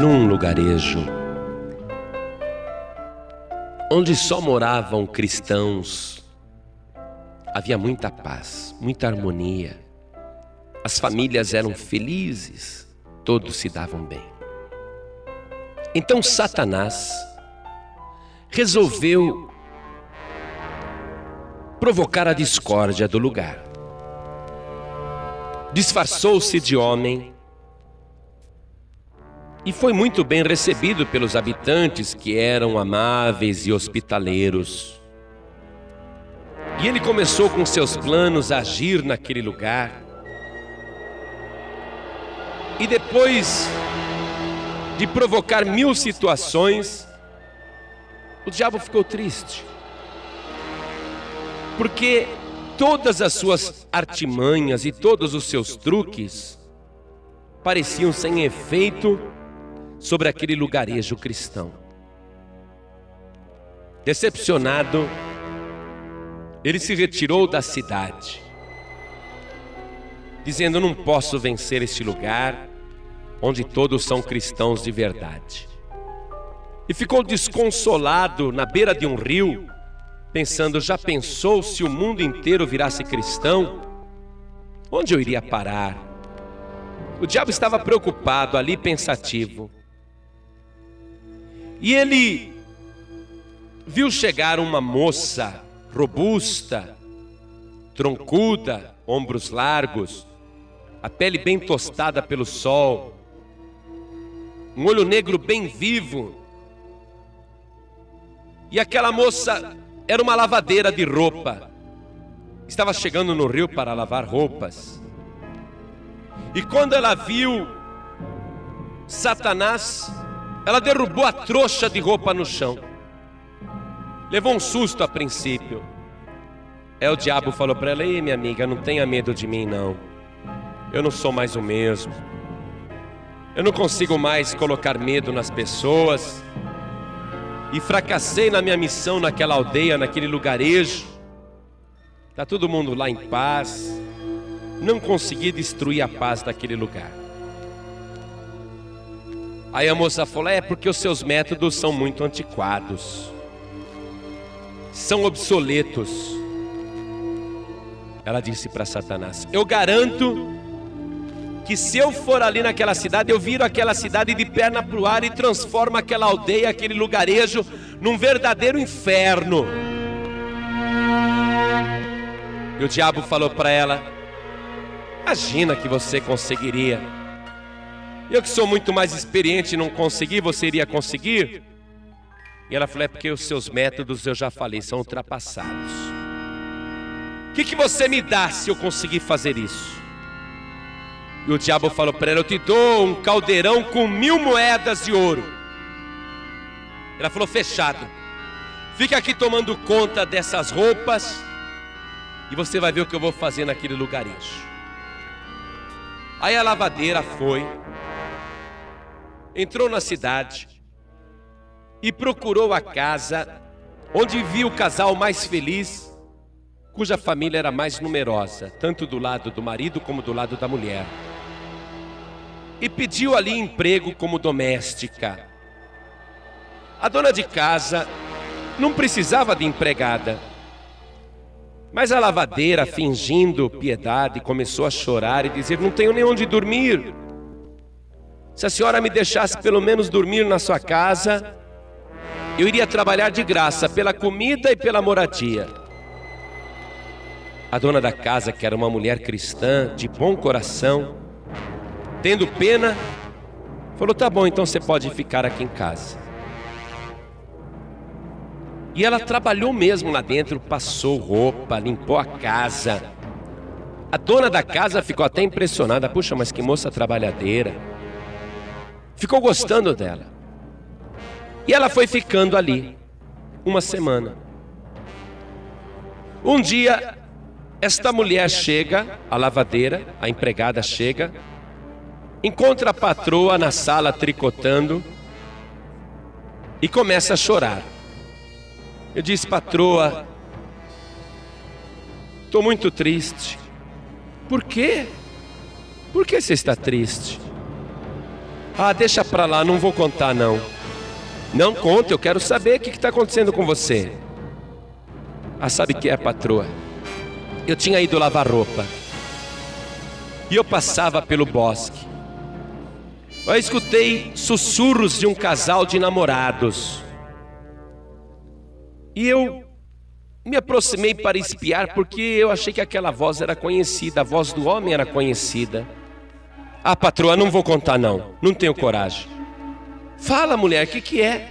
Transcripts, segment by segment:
num lugarejo onde só moravam cristãos, havia muita paz, muita harmonia. As famílias eram felizes, todos se davam bem. Então Satanás resolveu provocar a discórdia do lugar. Disfarçou-se de homem e foi muito bem recebido pelos habitantes que eram amáveis e hospitaleiros. E ele começou com seus planos a agir naquele lugar. E depois de provocar mil situações, o diabo ficou triste. Porque todas as suas artimanhas e todos os seus truques pareciam sem efeito sobre aquele lugarejo cristão. Decepcionado, ele se retirou da cidade, dizendo: Não posso vencer este lugar onde todos são cristãos de verdade. E ficou desconsolado na beira de um rio, pensando: Já pensou se o mundo inteiro virasse cristão? Onde eu iria parar? O diabo estava preocupado ali, pensativo. E ele viu chegar uma moça robusta, troncuda, ombros largos, a pele bem tostada pelo sol, um olho negro bem vivo. E aquela moça era uma lavadeira de roupa. Estava chegando no rio para lavar roupas. E quando ela viu Satanás, ela derrubou a trouxa de roupa no chão. Levou um susto a princípio. É o diabo falou para ela: "Ei, minha amiga, não tenha medo de mim não. Eu não sou mais o mesmo. Eu não consigo mais colocar medo nas pessoas. E fracassei na minha missão naquela aldeia, naquele lugarejo. Tá todo mundo lá em paz. Não consegui destruir a paz daquele lugar. Aí a moça falou: É porque os seus métodos são muito antiquados, são obsoletos. Ela disse para Satanás: Eu garanto que se eu for ali naquela cidade, eu viro aquela cidade de perna para o ar e transformo aquela aldeia, aquele lugarejo, num verdadeiro inferno. E o diabo falou para ela: Imagina que você conseguiria. Eu que sou muito mais experiente e não consegui, você iria conseguir? E ela falou: é porque os seus métodos, eu já falei, são ultrapassados. O que, que você me dá se eu conseguir fazer isso? E o diabo falou para ela: Eu te dou um caldeirão com mil moedas de ouro. Ela falou: Fechado. Fica aqui tomando conta dessas roupas e você vai ver o que eu vou fazer naquele lugarejo. Aí a lavadeira foi, entrou na cidade e procurou a casa onde viu o casal mais feliz, cuja família era mais numerosa, tanto do lado do marido como do lado da mulher. E pediu ali emprego como doméstica. A dona de casa não precisava de empregada. Mas a lavadeira, fingindo piedade, começou a chorar e dizer: Não tenho nem onde dormir. Se a senhora me deixasse pelo menos dormir na sua casa, eu iria trabalhar de graça pela comida e pela moradia. A dona da casa, que era uma mulher cristã, de bom coração, tendo pena, falou: Tá bom, então você pode ficar aqui em casa. E ela trabalhou mesmo lá dentro, passou roupa, limpou a casa. A dona da casa ficou até impressionada: Puxa, mas que moça trabalhadeira ficou gostando dela. E ela foi ficando ali uma semana. Um dia, esta mulher chega, a lavadeira, a empregada chega, encontra a patroa na sala tricotando e começa a chorar. Eu disse, patroa, estou muito triste. Por quê? Por que você está triste? Ah, deixa pra lá, não vou contar não. Não conta, eu quero saber o que está acontecendo com você. Ah, sabe o que é, patroa? Eu tinha ido lavar roupa. E eu passava pelo bosque. Eu escutei sussurros de um casal de namorados. E eu me aproximei para espiar porque eu achei que aquela voz era conhecida, a voz do homem era conhecida. Ah, patroa, não vou contar não, não tenho coragem. Fala, mulher, o que, que é?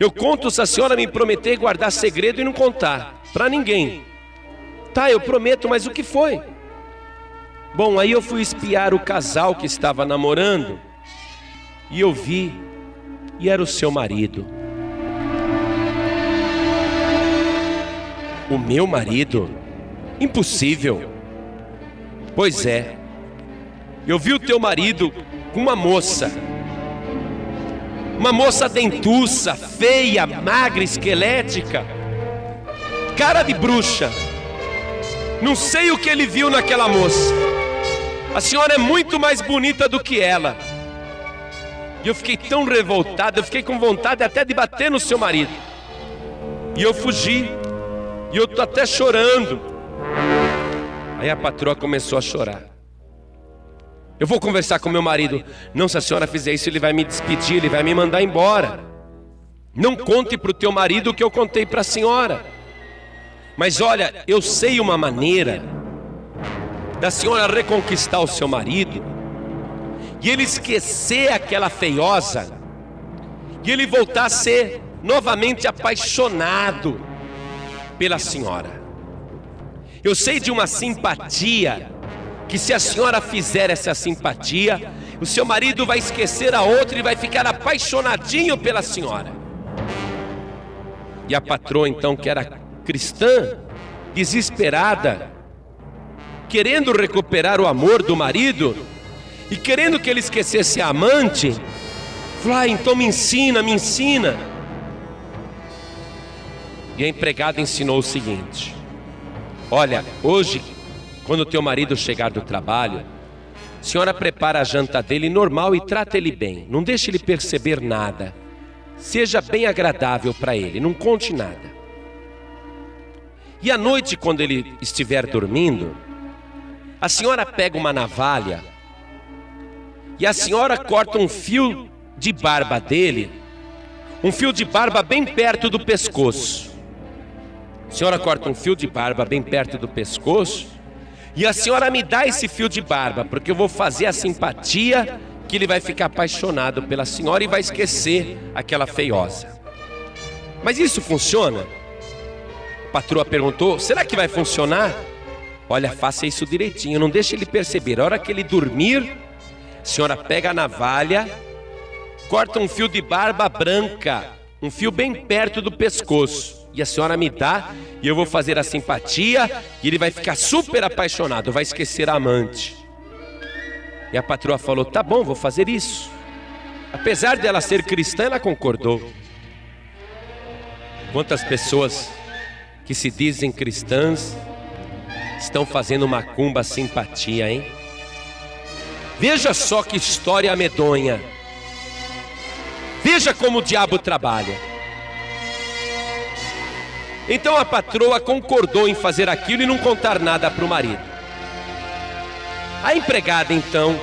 Eu conto se a senhora me prometer guardar segredo e não contar para ninguém. Tá, eu prometo, mas o que foi? Bom, aí eu fui espiar o casal que estava namorando e eu vi, e era o seu marido. O meu marido? Impossível. Pois é, eu vi o teu marido com uma moça. Uma moça dentuça, feia, magra, esquelética, cara de bruxa. Não sei o que ele viu naquela moça. A senhora é muito mais bonita do que ela. E eu fiquei tão revoltado, eu fiquei com vontade até de bater no seu marido. E eu fugi. E eu tô até chorando. Aí a patroa começou a chorar. Eu vou conversar com meu marido. Não, se a senhora fizer isso, ele vai me despedir, ele vai me mandar embora. Não conte para o teu marido o que eu contei para a senhora. Mas olha, eu sei uma maneira da senhora reconquistar o seu marido e ele esquecer aquela feiosa e ele voltar a ser novamente apaixonado pela senhora. Eu sei de uma simpatia que se a senhora fizer essa simpatia, o seu marido vai esquecer a outra e vai ficar apaixonadinho pela senhora. E a patroa, então, que era cristã, desesperada, querendo recuperar o amor do marido e querendo que ele esquecesse a amante, falou: ah, então me ensina, me ensina. E a empregada ensinou o seguinte: Olha, hoje quando teu marido chegar do trabalho, senhora prepara a janta dele normal e trata ele bem. Não deixe ele perceber nada. Seja bem agradável para ele, não conte nada. E à noite, quando ele estiver dormindo, a senhora pega uma navalha e a senhora corta um fio de barba dele, um fio de barba bem perto do pescoço. A senhora corta um fio de barba bem perto do pescoço e a senhora me dá esse fio de barba, porque eu vou fazer a simpatia que ele vai ficar apaixonado pela senhora e vai esquecer aquela feiosa. Mas isso funciona? A patroa perguntou: será que vai funcionar? Olha, faça isso direitinho, não deixe ele perceber. A hora que ele dormir, a senhora pega a navalha, corta um fio de barba branca, um fio bem perto do pescoço, e a senhora me dá e eu vou fazer a simpatia e ele vai ficar super apaixonado, vai esquecer a amante. E a patroa falou: "Tá bom, vou fazer isso". Apesar dela ser cristã, ela concordou. Quantas pessoas que se dizem cristãs estão fazendo macumba simpatia, hein? Veja só que história medonha. Veja como o diabo trabalha. Então a patroa concordou em fazer aquilo e não contar nada para o marido. A empregada então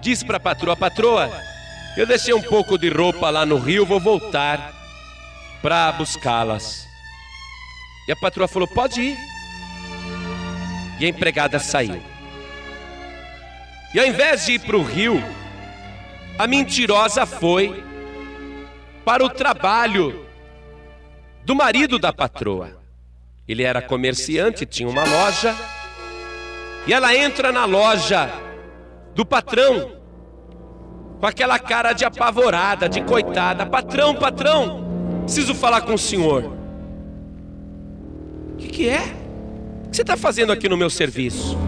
disse para a patroa: Patroa, eu deixei um pouco de roupa lá no rio, vou voltar para buscá-las. E a patroa falou: Pode ir. E a empregada saiu. E ao invés de ir para o rio, a mentirosa foi para o trabalho do marido da patroa. Ele era comerciante, tinha uma loja, e ela entra na loja do patrão, com aquela cara de apavorada, de coitada: Patrão, patrão, preciso falar com o senhor. O que, que é? O que você está fazendo aqui no meu serviço?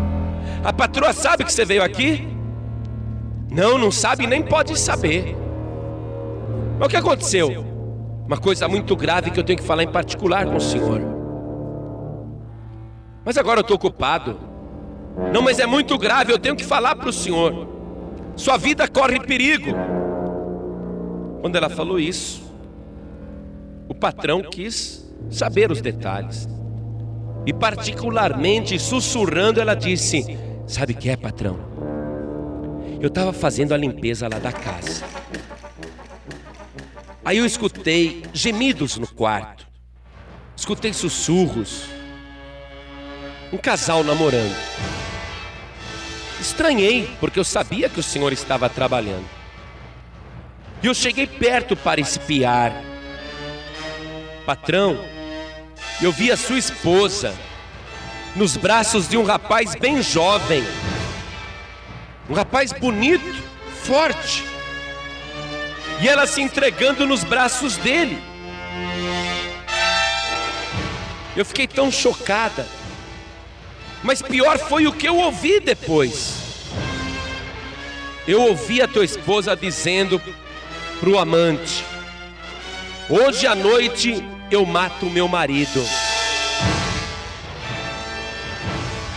A patroa sabe que você veio aqui? Não, não sabe, nem pode saber. Mas o que aconteceu? Uma coisa muito grave que eu tenho que falar em particular com o Senhor. Mas agora eu estou ocupado. Não, mas é muito grave, eu tenho que falar para o Senhor. Sua vida corre perigo. Quando ela falou isso, o patrão quis saber os detalhes. E particularmente sussurrando, ela disse: Sabe o que é, patrão? Eu estava fazendo a limpeza lá da casa. Aí eu escutei gemidos no quarto, escutei sussurros. Um casal namorando. Estranhei, porque eu sabia que o senhor estava trabalhando. E eu cheguei perto para espiar. Patrão, eu vi a sua esposa nos braços de um rapaz bem jovem. Um rapaz bonito, forte. E ela se entregando nos braços dele. Eu fiquei tão chocada. Mas pior foi o que eu ouvi depois. Eu ouvi a tua esposa dizendo para o amante: Hoje à noite eu mato meu marido.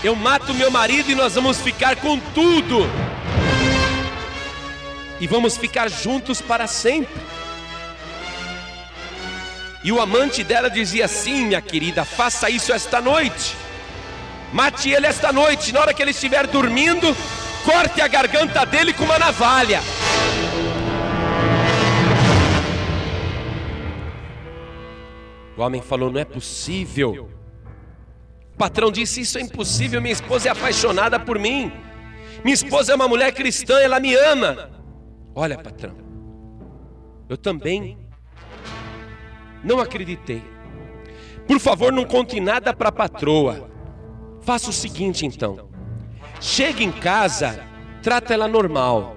Eu mato meu marido e nós vamos ficar com tudo. E vamos ficar juntos para sempre. E o amante dela dizia assim: Minha querida, faça isso esta noite. Mate ele esta noite. Na hora que ele estiver dormindo, corte a garganta dele com uma navalha. O homem falou: Não é possível. O patrão disse: Isso é impossível. Minha esposa é apaixonada por mim. Minha esposa é uma mulher cristã, ela me ama. Olha, patrão, eu também não acreditei. Por favor, não conte nada para a patroa. Faça o seguinte então: chega em casa, trata ela normal.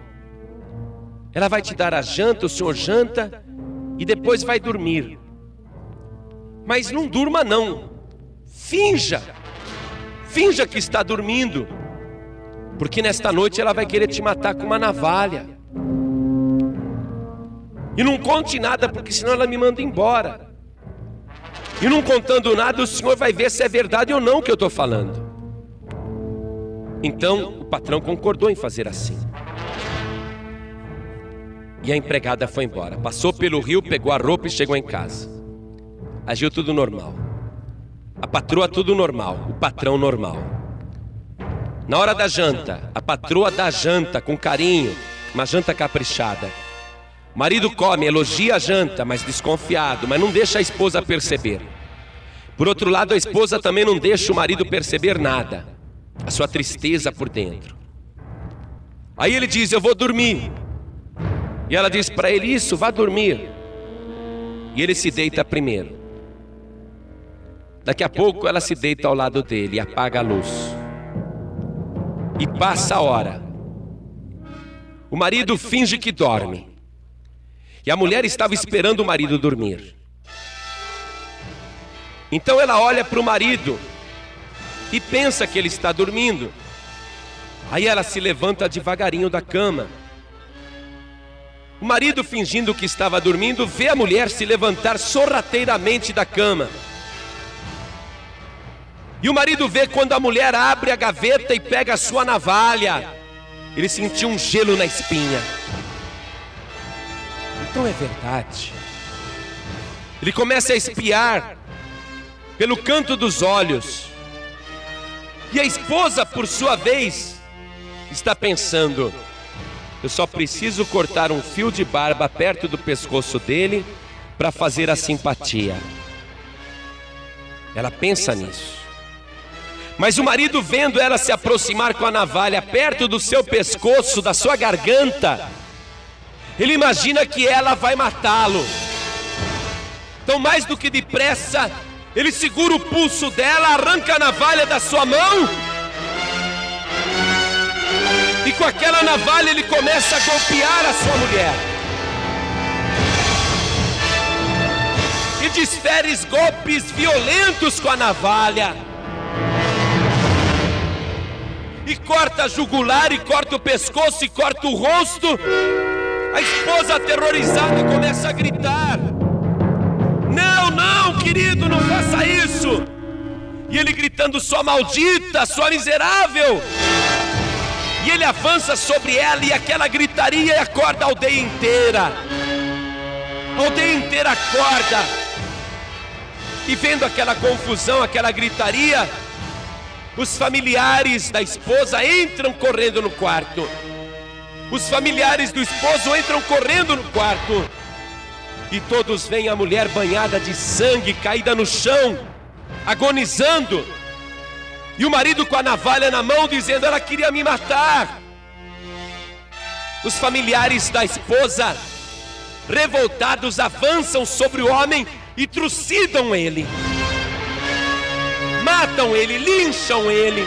Ela vai te dar a janta, o senhor janta e depois vai dormir. Mas não durma não. Finja. Finja que está dormindo. Porque nesta noite ela vai querer te matar com uma navalha. E não conte nada, porque senão ela me manda embora. E não contando nada, o senhor vai ver se é verdade ou não o que eu estou falando. Então o patrão concordou em fazer assim. E a empregada foi embora. Passou pelo rio, pegou a roupa e chegou em casa agiu tudo normal. A patroa tudo normal, o patrão normal. Na hora da janta, a patroa dá janta com carinho, uma janta caprichada. Marido come, elogia a janta, mas desconfiado, mas não deixa a esposa perceber. Por outro lado, a esposa também não deixa o marido perceber nada, a sua tristeza por dentro. Aí ele diz: Eu vou dormir. E ela diz para ele: Isso, vá dormir. E ele se deita primeiro. Daqui a pouco ela se deita ao lado dele e apaga a luz. E passa a hora. O marido finge que dorme. E a mulher estava esperando o marido dormir. Então ela olha para o marido e pensa que ele está dormindo. Aí ela se levanta devagarinho da cama. O marido, fingindo que estava dormindo, vê a mulher se levantar sorrateiramente da cama. E o marido vê quando a mulher abre a gaveta e pega a sua navalha. Ele sentiu um gelo na espinha. Então é verdade. Ele começa a espiar pelo canto dos olhos. E a esposa, por sua vez, está pensando: eu só preciso cortar um fio de barba perto do pescoço dele para fazer a simpatia. Ela pensa nisso. Mas o marido, vendo ela se aproximar com a navalha perto do seu pescoço, da sua garganta, ele imagina que ela vai matá-lo. Então, mais do que depressa, ele segura o pulso dela, arranca a navalha da sua mão. E com aquela navalha ele começa a golpear a sua mulher. E desfere golpes violentos com a navalha e corta a jugular, e corta o pescoço, e corta o rosto. A esposa aterrorizada começa a gritar: Não, não, querido, não faça isso. E ele gritando: Sua maldita, sua miserável. E ele avança sobre ela e aquela gritaria acorda a aldeia inteira. A aldeia inteira acorda. E vendo aquela confusão, aquela gritaria, os familiares da esposa entram correndo no quarto. Os familiares do esposo entram correndo no quarto. E todos veem a mulher banhada de sangue, caída no chão, agonizando. E o marido com a navalha na mão, dizendo: Ela queria me matar. Os familiares da esposa, revoltados, avançam sobre o homem e trucidam ele. Matam ele, lincham ele.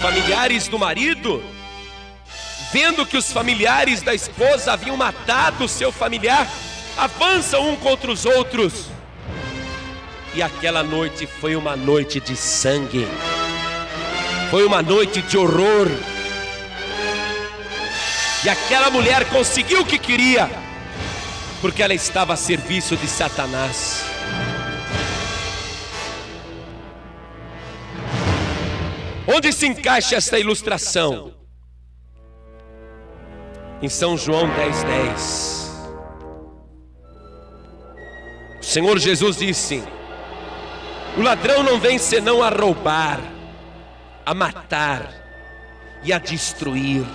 Familiares do marido, vendo que os familiares da esposa haviam matado o seu familiar, avançam um contra os outros. E aquela noite foi uma noite de sangue, foi uma noite de horror. E aquela mulher conseguiu o que queria, porque ela estava a serviço de Satanás. Onde se encaixa esta ilustração? Em São João 10, 10. O Senhor Jesus disse: O ladrão não vem senão a roubar, a matar e a destruir.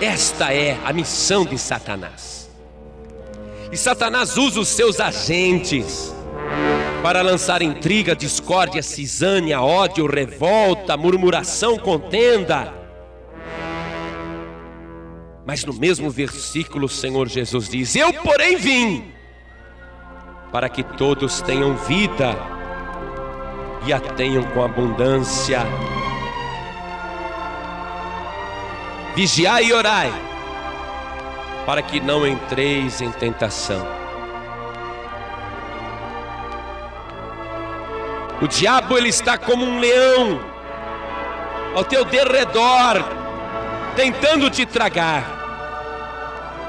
Esta é a missão de Satanás. E Satanás usa os seus agentes para lançar intriga, discórdia, cisânia, ódio, revolta, murmuração, contenda. Mas no mesmo versículo o Senhor Jesus diz: Eu, porém, vim para que todos tenham vida e a tenham com abundância. Vigiai e orai, para que não entreis em tentação. O diabo ele está como um leão ao teu derredor, tentando te tragar.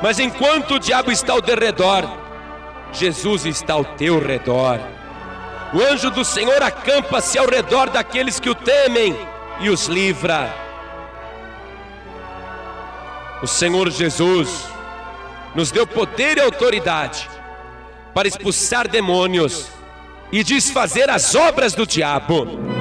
Mas enquanto o diabo está ao derredor, Jesus está ao teu redor. O anjo do Senhor acampa-se ao redor daqueles que o temem e os livra. O Senhor Jesus nos deu poder e autoridade para expulsar demônios e desfazer as obras do diabo.